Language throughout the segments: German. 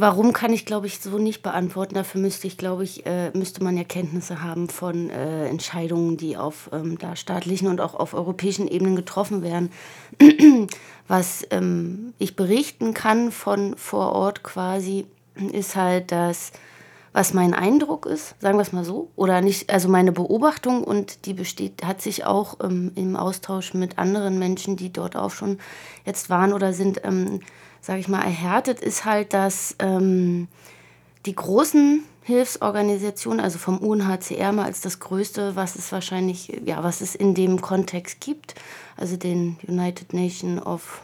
Warum kann ich, glaube ich, so nicht beantworten. Dafür müsste ich, glaube ich, äh, müsste man ja Kenntnisse haben von äh, Entscheidungen, die auf ähm, da staatlichen und auch auf europäischen Ebenen getroffen werden. Was ähm, ich berichten kann von vor Ort quasi, ist halt, dass was mein Eindruck ist, sagen wir es mal so, oder nicht, also meine Beobachtung und die besteht, hat sich auch ähm, im Austausch mit anderen Menschen, die dort auch schon jetzt waren oder sind, ähm, sage ich mal, erhärtet, ist halt, dass ähm, die großen Hilfsorganisationen, also vom UNHCR mal als das größte, was es wahrscheinlich, ja, was es in dem Kontext gibt, also den United Nations of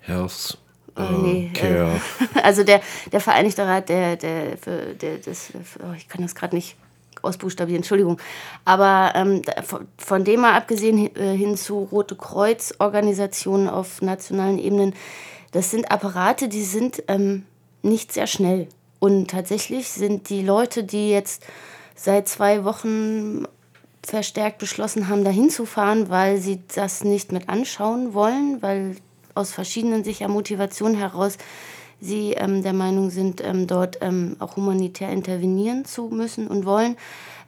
Health äh, nee, Care. Äh, also der, der Vereinigte Rat, der, der, für, der das, oh, ich kann das gerade nicht ausbuchstabieren, Entschuldigung. Aber ähm, von, von dem mal abgesehen äh, hin zu Rote Kreuz-Organisationen auf nationalen Ebenen, das sind Apparate, die sind ähm, nicht sehr schnell. Und tatsächlich sind die Leute, die jetzt seit zwei Wochen verstärkt beschlossen haben, dahin zu fahren, weil sie das nicht mit anschauen wollen, weil aus verschiedenen sicher Motivationen heraus sie ähm, der Meinung sind, ähm, dort ähm, auch humanitär intervenieren zu müssen und wollen,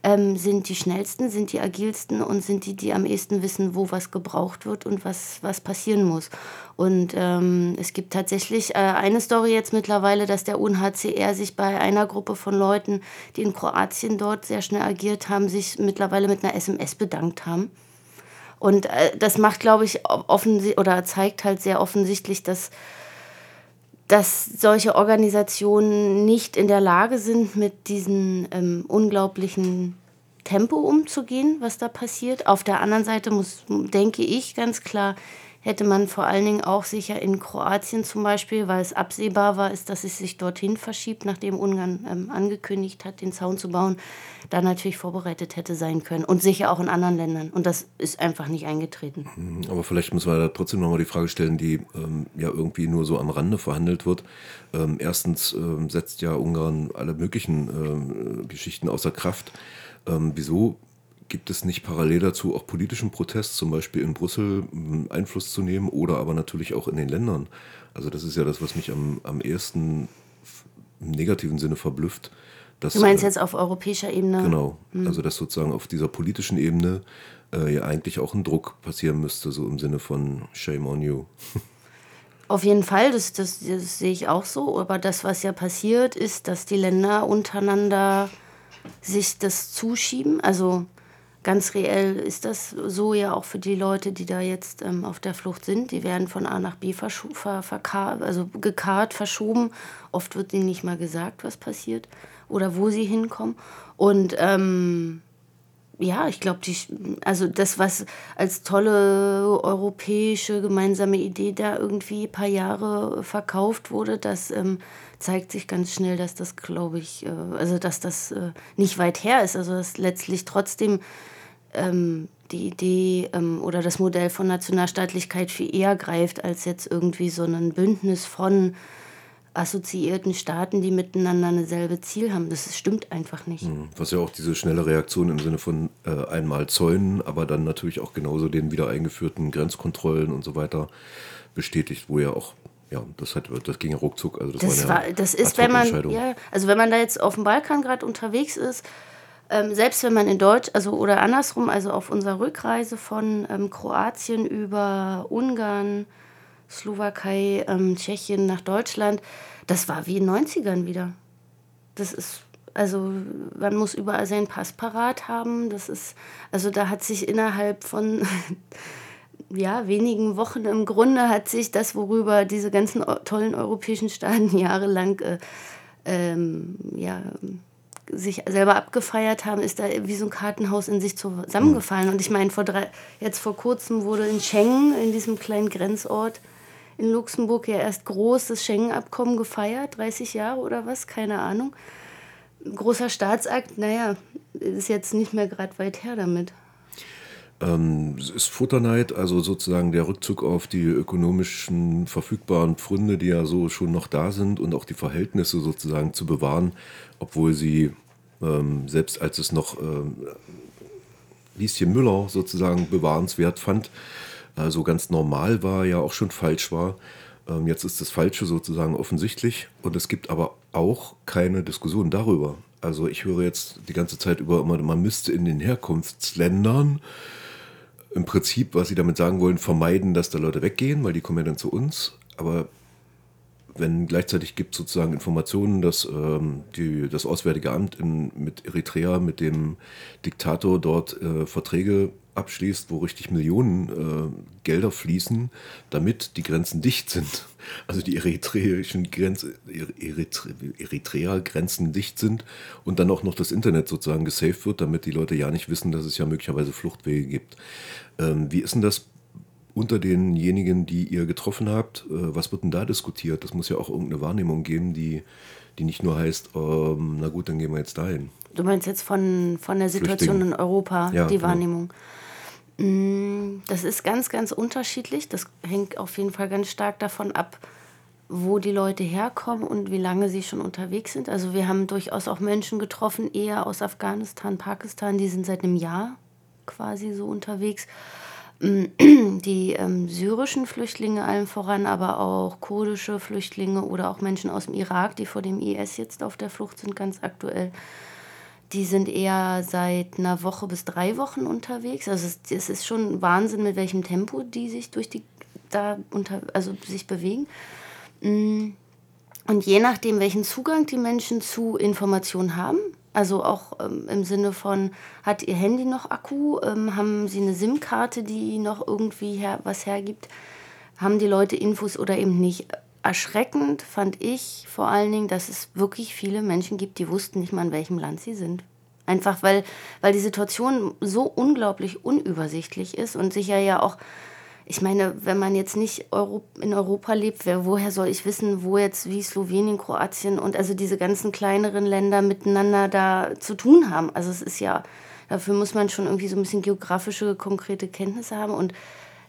ähm, sind die schnellsten, sind die agilsten und sind die, die am ehesten wissen, wo was gebraucht wird und was, was passieren muss. Und ähm, es gibt tatsächlich äh, eine Story jetzt mittlerweile, dass der UNHCR sich bei einer Gruppe von Leuten, die in Kroatien dort sehr schnell agiert haben, sich mittlerweile mit einer SMS bedankt haben und äh, das macht, glaube ich, offensichtlich oder zeigt halt sehr offensichtlich, dass, dass solche Organisationen nicht in der Lage sind, mit diesem ähm, unglaublichen Tempo umzugehen, was da passiert. Auf der anderen Seite muss, denke ich ganz klar, hätte man vor allen Dingen auch sicher in Kroatien zum Beispiel, weil es absehbar war, ist, dass es sich dorthin verschiebt, nachdem Ungarn ähm, angekündigt hat, den Zaun zu bauen, da natürlich vorbereitet hätte sein können. Und sicher auch in anderen Ländern. Und das ist einfach nicht eingetreten. Mhm, aber vielleicht müssen wir da trotzdem nochmal die Frage stellen, die ähm, ja irgendwie nur so am Rande verhandelt wird. Ähm, erstens ähm, setzt ja Ungarn alle möglichen ähm, Geschichten außer Kraft. Ähm, wieso Gibt es nicht parallel dazu auch politischen Protest, zum Beispiel in Brüssel Einfluss zu nehmen oder aber natürlich auch in den Ländern? Also das ist ja das, was mich am, am ehesten im negativen Sinne verblüfft. Dass, du meinst äh, jetzt auf europäischer Ebene? Genau, hm. also dass sozusagen auf dieser politischen Ebene äh, ja eigentlich auch ein Druck passieren müsste, so im Sinne von Shame on you. Auf jeden Fall, das, das, das sehe ich auch so. Aber das, was ja passiert, ist, dass die Länder untereinander sich das zuschieben. Also ganz reell ist das so ja auch für die Leute, die da jetzt ähm, auf der Flucht sind. Die werden von A nach B ver also gekarrt, verschoben. Oft wird ihnen nicht mal gesagt, was passiert oder wo sie hinkommen. Und ähm, ja, ich glaube, also das, was als tolle europäische gemeinsame Idee da irgendwie ein paar Jahre verkauft wurde, das ähm, zeigt sich ganz schnell, dass das, glaube ich, äh, also dass das äh, nicht weit her ist. Also dass letztlich trotzdem ähm, die Idee ähm, oder das Modell von Nationalstaatlichkeit viel eher greift als jetzt irgendwie so ein Bündnis von assoziierten Staaten, die miteinander eine selbe Ziel haben. Das stimmt einfach nicht. Hm, was ja auch diese schnelle Reaktion im Sinne von äh, einmal Zäunen, aber dann natürlich auch genauso den wieder eingeführten Grenzkontrollen und so weiter bestätigt, wo ja auch ja, das, hat, das ging ja ruckzuck. Also das, das, war, das ist, wenn man, ja, also wenn man da jetzt auf dem Balkan gerade unterwegs ist, ähm, selbst wenn man in Deutsch, also oder andersrum, also auf unserer Rückreise von ähm, Kroatien über Ungarn, Slowakei, ähm, Tschechien nach Deutschland, das war wie in den 90ern wieder. Das ist, also man muss überall seinen Pass parat haben. Das ist, also da hat sich innerhalb von ja, wenigen Wochen im Grunde hat sich das, worüber diese ganzen tollen europäischen Staaten jahrelang äh, ähm, ja, sich selber abgefeiert haben, ist da wie so ein Kartenhaus in sich zusammengefallen. Und ich meine, vor drei, jetzt vor kurzem wurde in Schengen, in diesem kleinen Grenzort in Luxemburg, ja erst groß das Schengen-Abkommen gefeiert, 30 Jahre oder was, keine Ahnung. Großer Staatsakt, naja, ist jetzt nicht mehr gerade weit her damit. Ähm, es ist Futterneid, also sozusagen der Rückzug auf die ökonomischen verfügbaren Pfründe, die ja so schon noch da sind und auch die Verhältnisse sozusagen zu bewahren, obwohl sie ähm, selbst als es noch ähm, Lieschen Müller sozusagen bewahrenswert fand, also ganz normal war, ja auch schon falsch war. Ähm, jetzt ist das Falsche sozusagen offensichtlich und es gibt aber auch keine Diskussion darüber. Also ich höre jetzt die ganze Zeit über immer, man müsste in den Herkunftsländern im Prinzip, was sie damit sagen wollen, vermeiden, dass da Leute weggehen, weil die kommen ja dann zu uns. Aber wenn gleichzeitig gibt sozusagen Informationen, dass ähm, die, das Auswärtige Amt in, mit Eritrea, mit dem Diktator dort äh, Verträge abschließt, wo richtig Millionen äh, Gelder fließen, damit die Grenzen dicht sind. Also die eritreischen Grenzen, Eritre, Eritrea-Grenzen dicht sind und dann auch noch das Internet sozusagen gesaved wird, damit die Leute ja nicht wissen, dass es ja möglicherweise Fluchtwege gibt. Ähm, wie ist denn das unter denjenigen, die ihr getroffen habt? Äh, was wird denn da diskutiert? Das muss ja auch irgendeine Wahrnehmung geben, die, die nicht nur heißt, ähm, na gut, dann gehen wir jetzt dahin. Du meinst jetzt von, von der Situation Flüchtling. in Europa, ja, die genau. Wahrnehmung. Mm, das ist ganz, ganz unterschiedlich. Das hängt auf jeden Fall ganz stark davon ab, wo die Leute herkommen und wie lange sie schon unterwegs sind. Also wir haben durchaus auch Menschen getroffen, eher aus Afghanistan, Pakistan, die sind seit einem Jahr quasi so unterwegs. die ähm, syrischen Flüchtlinge allen voran, aber auch kurdische Flüchtlinge oder auch Menschen aus dem Irak, die vor dem IS jetzt auf der Flucht sind, ganz aktuell. Die sind eher seit einer Woche bis drei Wochen unterwegs. Also es, es ist schon Wahnsinn, mit welchem Tempo die sich durch die da unter, also sich bewegen. Mm. Und je nachdem, welchen Zugang die Menschen zu Informationen haben, also auch ähm, im Sinne von, hat Ihr Handy noch Akku? Ähm, haben Sie eine SIM-Karte, die noch irgendwie her was hergibt? Haben die Leute Infos oder eben nicht? Erschreckend fand ich vor allen Dingen, dass es wirklich viele Menschen gibt, die wussten nicht mal, in welchem Land sie sind. Einfach weil, weil die Situation so unglaublich unübersichtlich ist und sicher ja auch ich meine, wenn man jetzt nicht in Europa lebt, wer, woher soll ich wissen, wo jetzt wie Slowenien, Kroatien und also diese ganzen kleineren Länder miteinander da zu tun haben? Also es ist ja, dafür muss man schon irgendwie so ein bisschen geografische, konkrete Kenntnisse haben und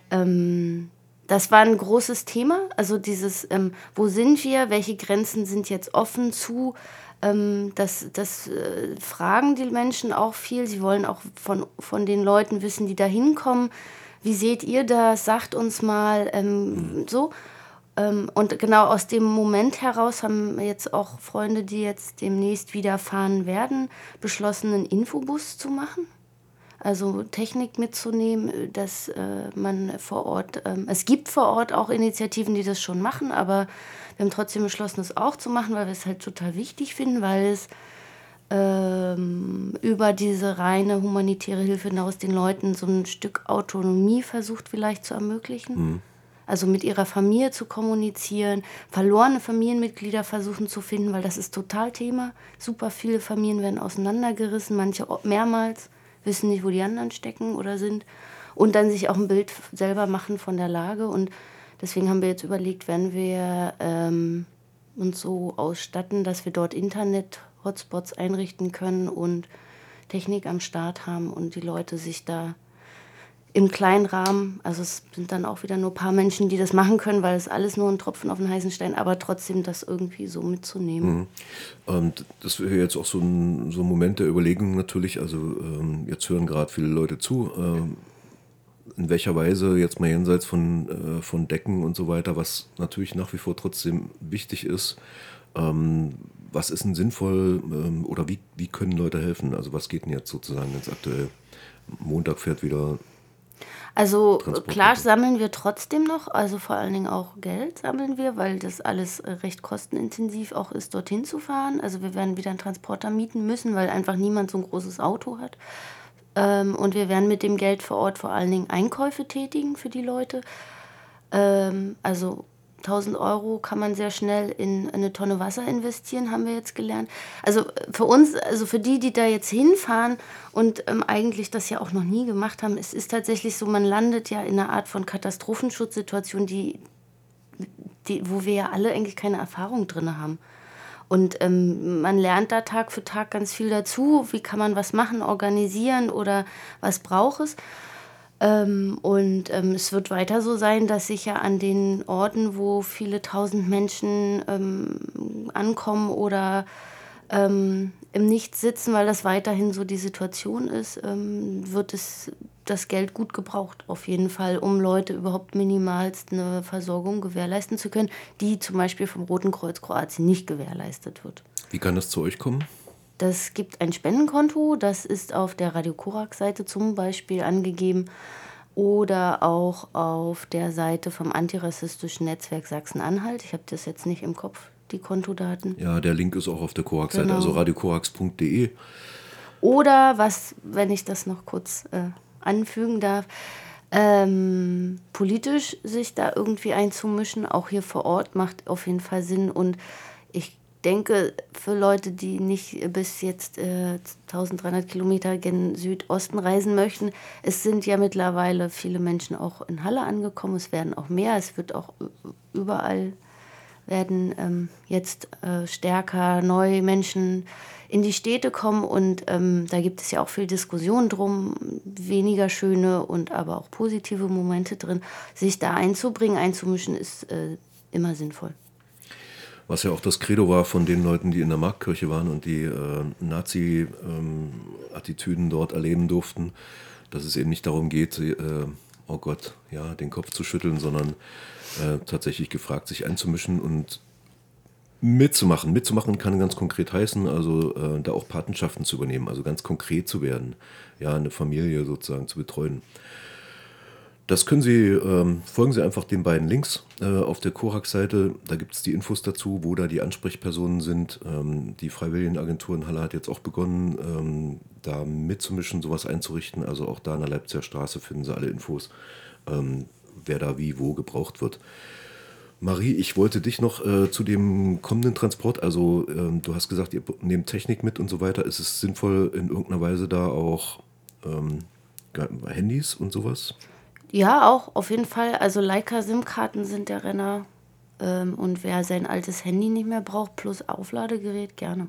ähm, das war ein großes Thema. Also dieses, ähm, wo sind wir, welche Grenzen sind jetzt offen zu, ähm, das, das äh, fragen die Menschen auch viel. Sie wollen auch von, von den Leuten wissen, die da hinkommen wie seht ihr das? Sagt uns mal ähm, mhm. so. Ähm, und genau aus dem Moment heraus haben jetzt auch Freunde, die jetzt demnächst wieder fahren werden, beschlossen, einen Infobus zu machen. Also Technik mitzunehmen, dass äh, man vor Ort, ähm, es gibt vor Ort auch Initiativen, die das schon machen, aber wir haben trotzdem beschlossen, das auch zu machen, weil wir es halt total wichtig finden, weil es ähm, über diese reine humanitäre Hilfe hinaus den Leuten so ein Stück Autonomie versucht vielleicht zu ermöglichen. Mhm. Also mit ihrer Familie zu kommunizieren, verlorene Familienmitglieder versuchen zu finden, weil das ist total Thema. Super viele Familien werden auseinandergerissen, manche mehrmals, wissen nicht, wo die anderen stecken oder sind. Und dann sich auch ein Bild selber machen von der Lage. Und deswegen haben wir jetzt überlegt, wenn wir ähm, uns so ausstatten, dass wir dort Internet Hotspots einrichten können und Technik am Start haben und die Leute sich da im kleinen Rahmen, also es sind dann auch wieder nur ein paar Menschen, die das machen können, weil es alles nur ein Tropfen auf den heißen Stein, aber trotzdem das irgendwie so mitzunehmen. Mhm. Und das wäre jetzt auch so ein, so ein Moment der Überlegung natürlich, also ähm, jetzt hören gerade viele Leute zu, ähm, in welcher Weise jetzt mal jenseits von, äh, von Decken und so weiter, was natürlich nach wie vor trotzdem wichtig ist, ähm, was ist denn sinnvoll ähm, oder wie, wie können Leute helfen? Also was geht denn jetzt sozusagen ganz aktuell? Montag fährt wieder. Also klar sammeln wir trotzdem noch, also vor allen Dingen auch Geld sammeln wir, weil das alles äh, recht kostenintensiv auch ist, dorthin zu fahren. Also wir werden wieder einen Transporter mieten müssen, weil einfach niemand so ein großes Auto hat. Ähm, und wir werden mit dem Geld vor Ort vor allen Dingen Einkäufe tätigen für die Leute. Ähm, also 1000 Euro kann man sehr schnell in eine Tonne Wasser investieren, haben wir jetzt gelernt. Also für uns, also für die, die da jetzt hinfahren und ähm, eigentlich das ja auch noch nie gemacht haben, es ist tatsächlich so, man landet ja in einer Art von Katastrophenschutzsituation, die, die, wo wir ja alle eigentlich keine Erfahrung drin haben. Und ähm, man lernt da Tag für Tag ganz viel dazu. Wie kann man was machen, organisieren oder was braucht es? Ähm, und ähm, es wird weiter so sein, dass sich ja an den Orten, wo viele tausend Menschen ähm, ankommen oder ähm, im Nichts sitzen, weil das weiterhin so die Situation ist, ähm, wird es das Geld gut gebraucht, auf jeden Fall, um Leute überhaupt minimalst eine Versorgung gewährleisten zu können, die zum Beispiel vom Roten Kreuz Kroatien nicht gewährleistet wird. Wie kann das zu euch kommen? Das gibt ein Spendenkonto, das ist auf der Radio Korak-Seite zum Beispiel angegeben oder auch auf der Seite vom antirassistischen Netzwerk Sachsen-Anhalt. Ich habe das jetzt nicht im Kopf, die Kontodaten. Ja, der Link ist auch auf der Korax-Seite, genau. also radiokorax.de. Oder was, wenn ich das noch kurz äh, anfügen darf, ähm, politisch sich da irgendwie einzumischen, auch hier vor Ort, macht auf jeden Fall Sinn. Und denke, für Leute, die nicht bis jetzt äh, 1300 Kilometer gen Südosten reisen möchten, es sind ja mittlerweile viele Menschen auch in Halle angekommen. Es werden auch mehr. Es wird auch überall werden ähm, jetzt äh, stärker neue Menschen in die Städte kommen und ähm, da gibt es ja auch viel Diskussion drum, weniger schöne und aber auch positive Momente drin. Sich da einzubringen, einzumischen, ist äh, immer sinnvoll. Was ja auch das Credo war von den Leuten, die in der Marktkirche waren und die äh, Nazi-Attitüden ähm, dort erleben durften, dass es eben nicht darum geht, äh, oh Gott, ja, den Kopf zu schütteln, sondern äh, tatsächlich gefragt, sich einzumischen und mitzumachen. Mitzumachen kann ganz konkret heißen, also äh, da auch Patenschaften zu übernehmen, also ganz konkret zu werden, ja, eine Familie sozusagen zu betreuen. Das können Sie, ähm, folgen Sie einfach den beiden Links äh, auf der Korax-Seite. Da gibt es die Infos dazu, wo da die Ansprechpersonen sind. Ähm, die Freiwilligenagentur in Halle hat jetzt auch begonnen, ähm, da mitzumischen, sowas einzurichten. Also auch da an der Leipziger Straße finden Sie alle Infos, ähm, wer da wie wo gebraucht wird. Marie, ich wollte dich noch äh, zu dem kommenden Transport, also ähm, du hast gesagt, ihr nehmt Technik mit und so weiter. Ist es sinnvoll, in irgendeiner Weise da auch ähm, Handys und sowas? Ja, auch auf jeden Fall. Also Leica-SIM-Karten sind der Renner. Ähm, und wer sein altes Handy nicht mehr braucht, plus Aufladegerät, gerne.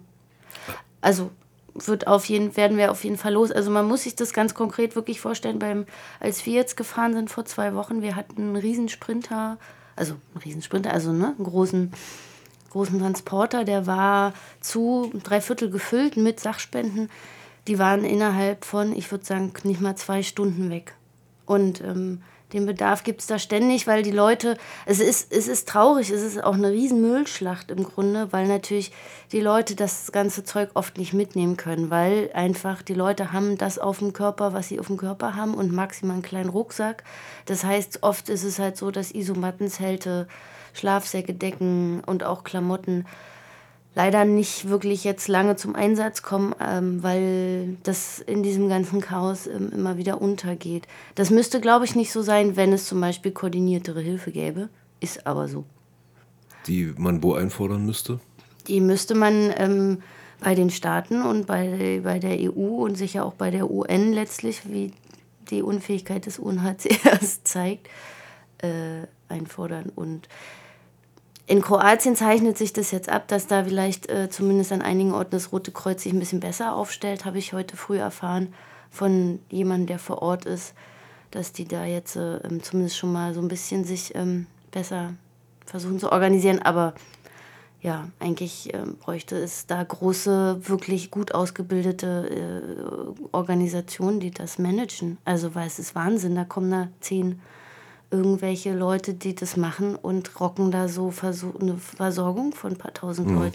Also wird auf jeden, werden wir auf jeden Fall los. Also man muss sich das ganz konkret wirklich vorstellen, beim, als wir jetzt gefahren sind vor zwei Wochen, wir hatten einen Riesensprinter also ein Riesensprinter, also ne, einen großen, großen Transporter, der war zu drei Viertel gefüllt mit Sachspenden. Die waren innerhalb von, ich würde sagen, nicht mal zwei Stunden weg. Und ähm, den Bedarf gibt es da ständig, weil die Leute, es ist, es ist traurig, es ist auch eine riesen Müllschlacht im Grunde, weil natürlich die Leute das ganze Zeug oft nicht mitnehmen können, weil einfach die Leute haben das auf dem Körper, was sie auf dem Körper haben und maximal einen kleinen Rucksack. Das heißt, oft ist es halt so, dass Isomattenzelte, Schlafsäcke, Decken und auch Klamotten leider nicht wirklich jetzt lange zum Einsatz kommen, ähm, weil das in diesem ganzen Chaos ähm, immer wieder untergeht. Das müsste, glaube ich, nicht so sein, wenn es zum Beispiel koordiniertere Hilfe gäbe. Ist aber so. Die man wo einfordern müsste? Die müsste man ähm, bei den Staaten und bei, bei der EU und sicher auch bei der UN letztlich, wie die Unfähigkeit des UNHCRs zeigt, äh, einfordern. Und in Kroatien zeichnet sich das jetzt ab, dass da vielleicht äh, zumindest an einigen Orten das Rote Kreuz sich ein bisschen besser aufstellt, habe ich heute früh erfahren von jemandem, der vor Ort ist, dass die da jetzt äh, ähm, zumindest schon mal so ein bisschen sich ähm, besser versuchen zu organisieren. Aber ja, eigentlich äh, bräuchte es da große, wirklich gut ausgebildete äh, Organisationen, die das managen. Also, weil es ist Wahnsinn, da kommen da zehn irgendwelche Leute, die das machen und rocken da so eine Versorgung von ein paar tausend mhm. Leuten.